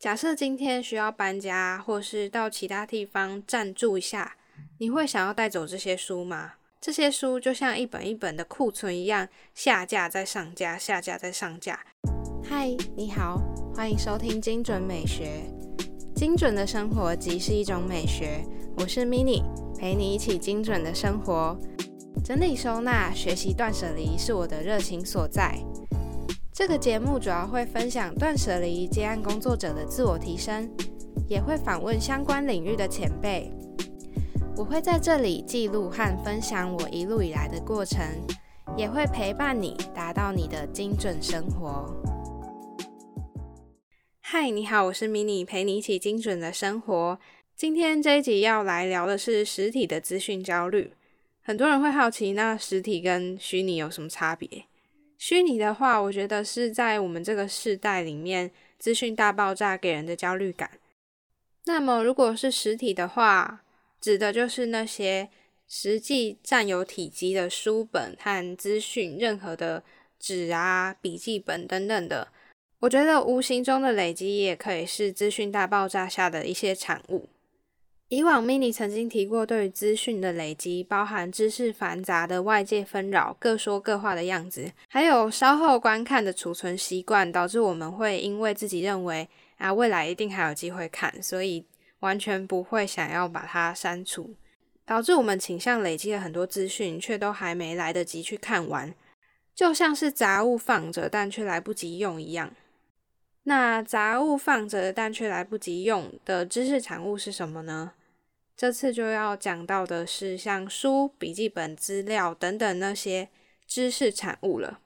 假设今天需要搬家，或是到其他地方暂住一下，你会想要带走这些书吗？这些书就像一本一本的库存一样，下架再上架，下架再上架。嗨，你好，欢迎收听精准美学。精准的生活即是一种美学。我是 Mini，陪你一起精准的生活。整理收纳、学习断舍离是我的热情所在。这个节目主要会分享断舍离接案工作者的自我提升，也会访问相关领域的前辈。我会在这里记录和分享我一路以来的过程，也会陪伴你达到你的精准生活。嗨，你好，我是 mini，陪你一起精准的生活。今天这一集要来聊的是实体的资讯焦虑。很多人会好奇，那实体跟虚拟有什么差别？虚拟的话，我觉得是在我们这个世代里面，资讯大爆炸给人的焦虑感。那么，如果是实体的话，指的就是那些实际占有体积的书本和资讯，任何的纸啊、笔记本等等的。我觉得无形中的累积，也可以是资讯大爆炸下的一些产物。以往 mini 曾经提过，对于资讯的累积，包含知识繁杂的外界纷扰、各说各话的样子，还有稍后观看的储存习惯，导致我们会因为自己认为啊未来一定还有机会看，所以完全不会想要把它删除，导致我们倾向累积了很多资讯，却都还没来得及去看完，就像是杂物放着但却来不及用一样。那杂物放着但却来不及用的知识产物是什么呢？这次就要讲到的是像书、笔记本、资料等等那些知识产物了。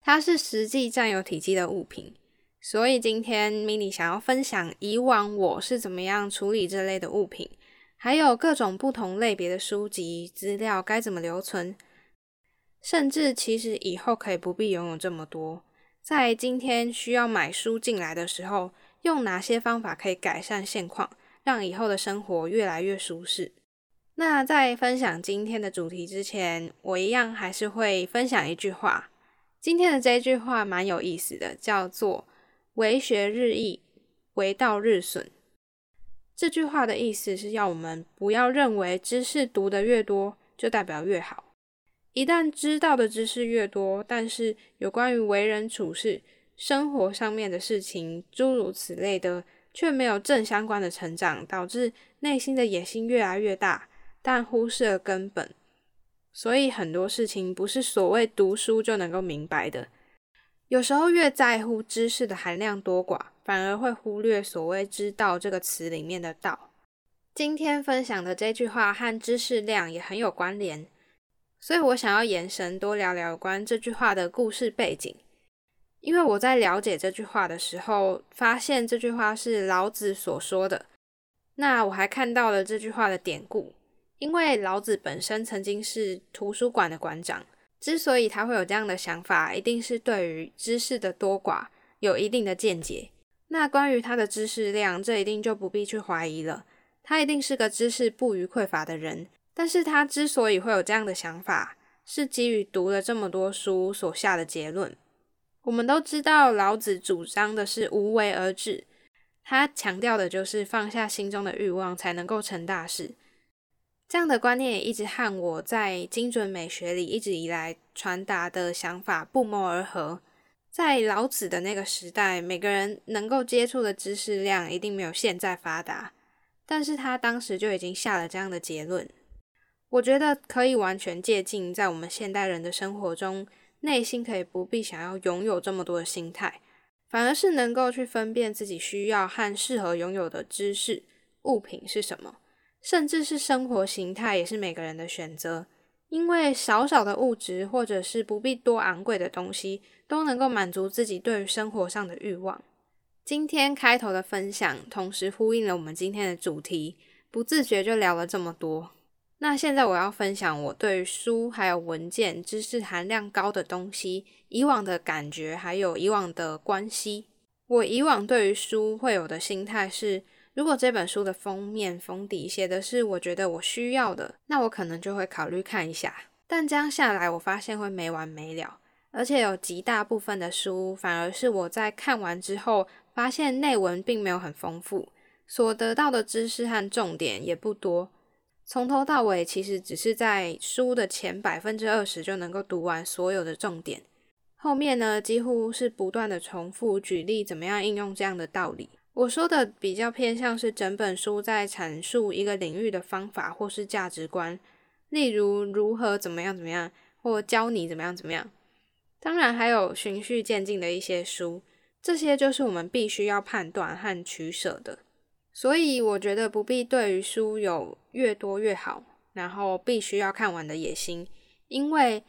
它是实际占有体积的物品，所以今天 mini 想要分享以往我是怎么样处理这类的物品，还有各种不同类别的书籍资料该怎么留存，甚至其实以后可以不必拥有这么多。在今天需要买书进来的时候，用哪些方法可以改善现况？让以后的生活越来越舒适。那在分享今天的主题之前，我一样还是会分享一句话。今天的这句话蛮有意思的，叫做“为学日益，为道日损”。这句话的意思是要我们不要认为知识读得越多就代表越好。一旦知道的知识越多，但是有关于为人处事、生活上面的事情，诸如此类的。却没有正相关的成长，导致内心的野心越来越大，但忽视了根本。所以很多事情不是所谓读书就能够明白的。有时候越在乎知识的含量多寡，反而会忽略所谓“知道”这个词里面的道。今天分享的这句话和知识量也很有关联，所以我想要延伸多聊聊有关这句话的故事背景。因为我在了解这句话的时候，发现这句话是老子所说的。那我还看到了这句话的典故，因为老子本身曾经是图书馆的馆长，之所以他会有这样的想法，一定是对于知识的多寡有一定的见解。那关于他的知识量，这一定就不必去怀疑了，他一定是个知识不虞匮乏的人。但是他之所以会有这样的想法，是基于读了这么多书所下的结论。我们都知道，老子主张的是无为而治，他强调的就是放下心中的欲望，才能够成大事。这样的观念也一直和我在精准美学里一直以来传达的想法不谋而合。在老子的那个时代，每个人能够接触的知识量一定没有现在发达，但是他当时就已经下了这样的结论。我觉得可以完全借鉴在我们现代人的生活中。内心可以不必想要拥有这么多的心态，反而是能够去分辨自己需要和适合拥有的知识物品是什么，甚至是生活形态也是每个人的选择。因为少少的物质或者是不必多昂贵的东西，都能够满足自己对于生活上的欲望。今天开头的分享，同时呼应了我们今天的主题，不自觉就聊了这么多。那现在我要分享我对书还有文件知识含量高的东西以往的感觉，还有以往的关系。我以往对于书会有的心态是，如果这本书的封面封底写的是我觉得我需要的，那我可能就会考虑看一下。但这样下来，我发现会没完没了，而且有极大部分的书反而是我在看完之后。发现内文并没有很丰富，所得到的知识和重点也不多。从头到尾，其实只是在书的前百分之二十就能够读完所有的重点，后面呢几乎是不断的重复举例，怎么样应用这样的道理。我说的比较偏向是整本书在阐述一个领域的方法或是价值观，例如如何怎么样怎么样，或教你怎么样怎么样。当然还有循序渐进的一些书，这些就是我们必须要判断和取舍的。所以我觉得不必对于书有越多越好，然后必须要看完的野心，因为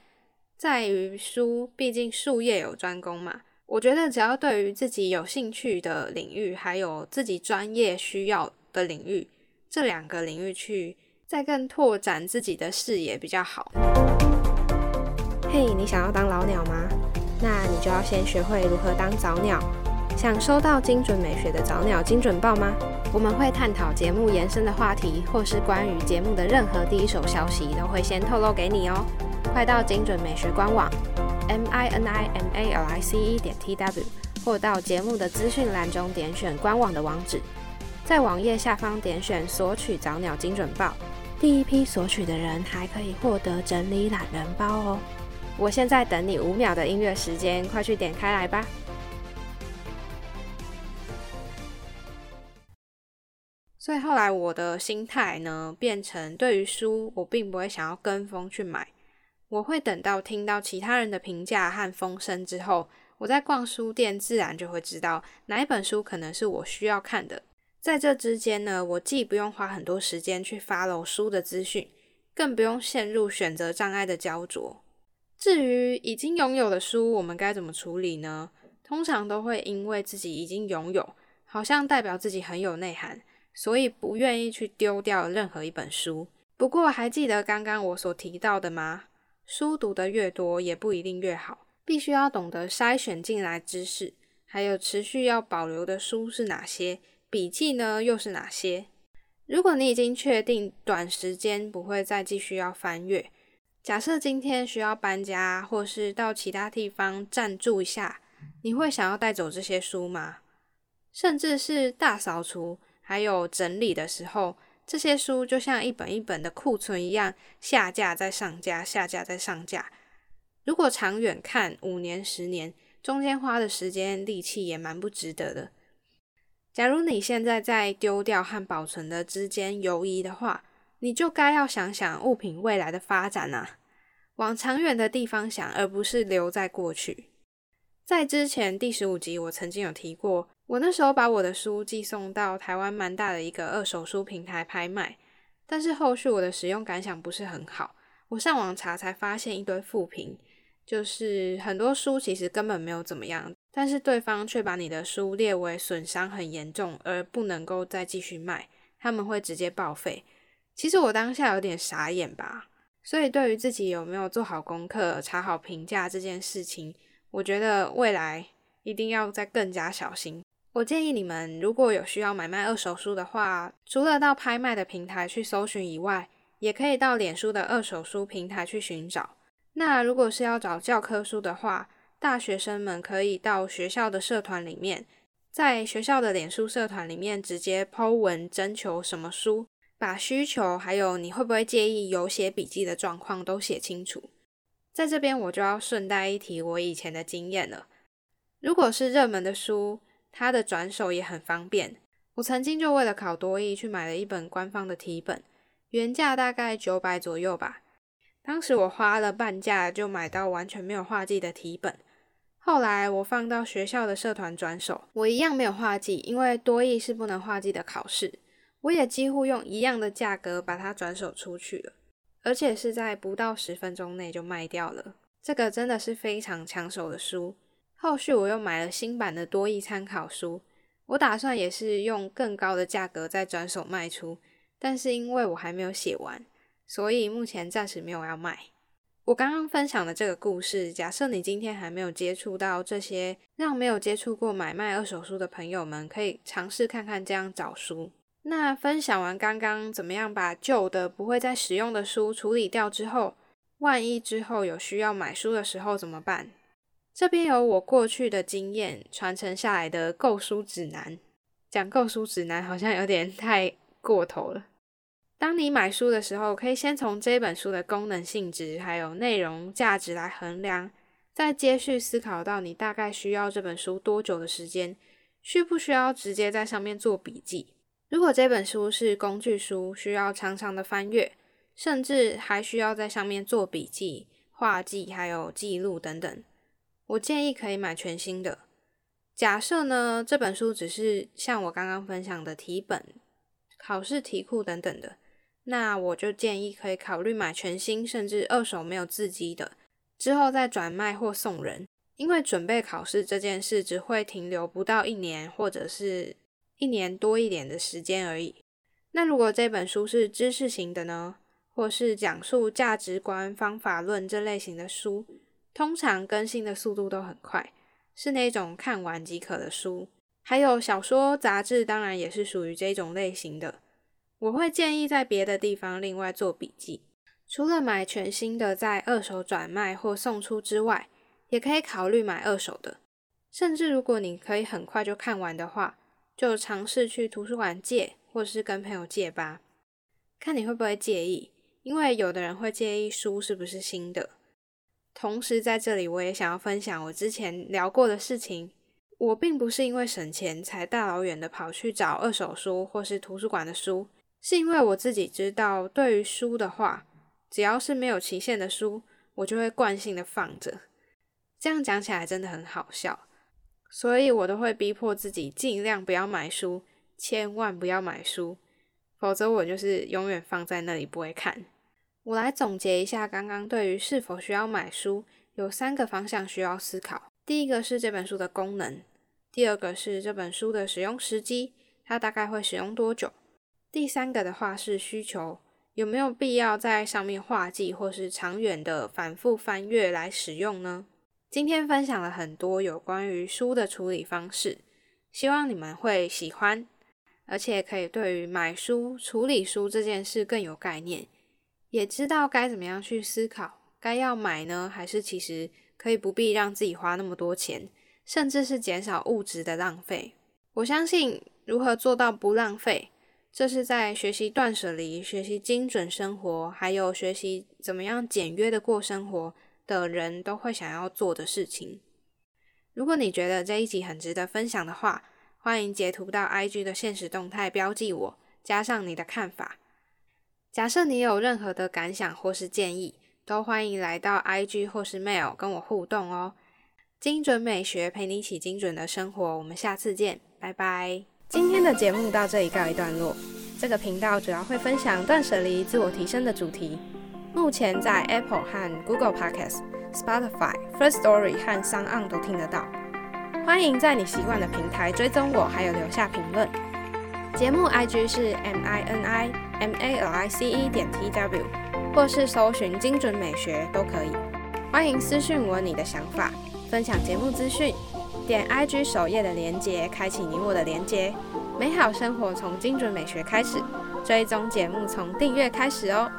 在于书，毕竟术业有专攻嘛。我觉得只要对于自己有兴趣的领域，还有自己专业需要的领域，这两个领域去再更拓展自己的视野比较好。嘿，你想要当老鸟吗？那你就要先学会如何当早鸟。想收到精准美学的早鸟精准报吗？我们会探讨节目延伸的话题，或是关于节目的任何第一手消息，都会先透露给你哦。快到精准美学官网 m i n i m a l i c e 点 t w，或到节目的资讯栏中点选官网的网址，在网页下方点选索取早鸟精准报。第一批索取的人还可以获得整理懒人包哦。我现在等你五秒的音乐时间，快去点开来吧。所以后来我的心态呢，变成对于书，我并不会想要跟风去买，我会等到听到其他人的评价和风声之后，我在逛书店，自然就会知道哪一本书可能是我需要看的。在这之间呢，我既不用花很多时间去 follow 书的资讯，更不用陷入选择障碍的焦灼。至于已经拥有的书，我们该怎么处理呢？通常都会因为自己已经拥有，好像代表自己很有内涵。所以不愿意去丢掉任何一本书。不过还记得刚刚我所提到的吗？书读得越多也不一定越好，必须要懂得筛选进来知识，还有持续要保留的书是哪些，笔记呢又是哪些？如果你已经确定短时间不会再继续要翻阅，假设今天需要搬家或是到其他地方暂住一下，你会想要带走这些书吗？甚至是大扫除？还有整理的时候，这些书就像一本一本的库存一样，下架再上架，下架再上架。如果长远看，五年、十年，中间花的时间、力气也蛮不值得的。假如你现在在丢掉和保存的之间犹疑的话，你就该要想想物品未来的发展啊，往长远的地方想，而不是留在过去。在之前第十五集，我曾经有提过。我那时候把我的书寄送到台湾蛮大的一个二手书平台拍卖，但是后续我的使用感想不是很好。我上网查才发现一堆负评，就是很多书其实根本没有怎么样，但是对方却把你的书列为损伤很严重而不能够再继续卖，他们会直接报废。其实我当下有点傻眼吧，所以对于自己有没有做好功课、查好评价这件事情，我觉得未来一定要再更加小心。我建议你们，如果有需要买卖二手书的话，除了到拍卖的平台去搜寻以外，也可以到脸书的二手书平台去寻找。那如果是要找教科书的话，大学生们可以到学校的社团里面，在学校的脸书社团里面直接 Po 文征求什么书，把需求还有你会不会介意有写笔记的状况都写清楚。在这边我就要顺带一提我以前的经验了，如果是热门的书。它的转手也很方便。我曾经就为了考多译去买了一本官方的题本，原价大概九百左右吧。当时我花了半价就买到完全没有画技的题本。后来我放到学校的社团转手，我一样没有画技，因为多译是不能画技的考试。我也几乎用一样的价格把它转手出去了，而且是在不到十分钟内就卖掉了。这个真的是非常抢手的书。后续我又买了新版的多益参考书，我打算也是用更高的价格再转手卖出，但是因为我还没有写完，所以目前暂时没有要卖。我刚刚分享的这个故事，假设你今天还没有接触到这些，让没有接触过买卖二手书的朋友们可以尝试看看这样找书。那分享完刚刚怎么样把旧的不会再使用的书处理掉之后，万一之后有需要买书的时候怎么办？这边有我过去的经验传承下来的购书指南。讲购书指南好像有点太过头了。当你买书的时候，可以先从这本书的功能性质还有内容价值来衡量，再接续思考到你大概需要这本书多久的时间，需不需要直接在上面做笔记。如果这本书是工具书，需要常常的翻阅，甚至还需要在上面做笔记、画记还有记录等等，我建议可以买全新的。假设呢，这本书只是像我刚刚分享的题本、考试题库等等的。那我就建议可以考虑买全新，甚至二手没有字迹的，之后再转卖或送人。因为准备考试这件事只会停留不到一年，或者是一年多一点的时间而已。那如果这本书是知识型的呢，或是讲述价值观、方法论这类型的书，通常更新的速度都很快，是那种看完即可的书。还有小说、杂志，当然也是属于这种类型的。我会建议在别的地方另外做笔记。除了买全新的在二手转卖或送出之外，也可以考虑买二手的。甚至如果你可以很快就看完的话，就尝试去图书馆借，或是跟朋友借吧。看你会不会介意，因为有的人会介意书是不是新的。同时在这里，我也想要分享我之前聊过的事情。我并不是因为省钱才大老远的跑去找二手书或是图书馆的书。是因为我自己知道，对于书的话，只要是没有期限的书，我就会惯性的放着。这样讲起来真的很好笑，所以我都会逼迫自己尽量不要买书，千万不要买书，否则我就是永远放在那里不会看。我来总结一下，刚刚对于是否需要买书，有三个方向需要思考。第一个是这本书的功能，第二个是这本书的使用时机，它大概会使用多久。第三个的话是需求，有没有必要在上面画记或是长远的反复翻阅来使用呢？今天分享了很多有关于书的处理方式，希望你们会喜欢，而且可以对于买书、处理书这件事更有概念，也知道该怎么样去思考，该要买呢，还是其实可以不必让自己花那么多钱，甚至是减少物质的浪费。我相信如何做到不浪费。这是在学习断舍离、学习精准生活，还有学习怎么样简约的过生活的人都会想要做的事情。如果你觉得这一集很值得分享的话，欢迎截图到 IG 的现实动态标记我，加上你的看法。假设你有任何的感想或是建议，都欢迎来到 IG 或是 Mail 跟我互动哦。精准美学陪你一起精准的生活，我们下次见，拜拜。今天的节目到这里告一段落。这个频道主要会分享断舍离、自我提升的主题。目前在 Apple 和 Google Podcasts、Spotify、First Story 和 s o n 都听得到。欢迎在你习惯的平台追踪我，还有留下评论。节目 IG 是 M I N I M A L I C E 点 T W，或是搜寻精准美学都可以。欢迎私讯我你的想法，分享节目资讯。点 IG 首页的连接，开启你我的连接。美好生活从精准美学开始，追踪节目从订阅开始哦。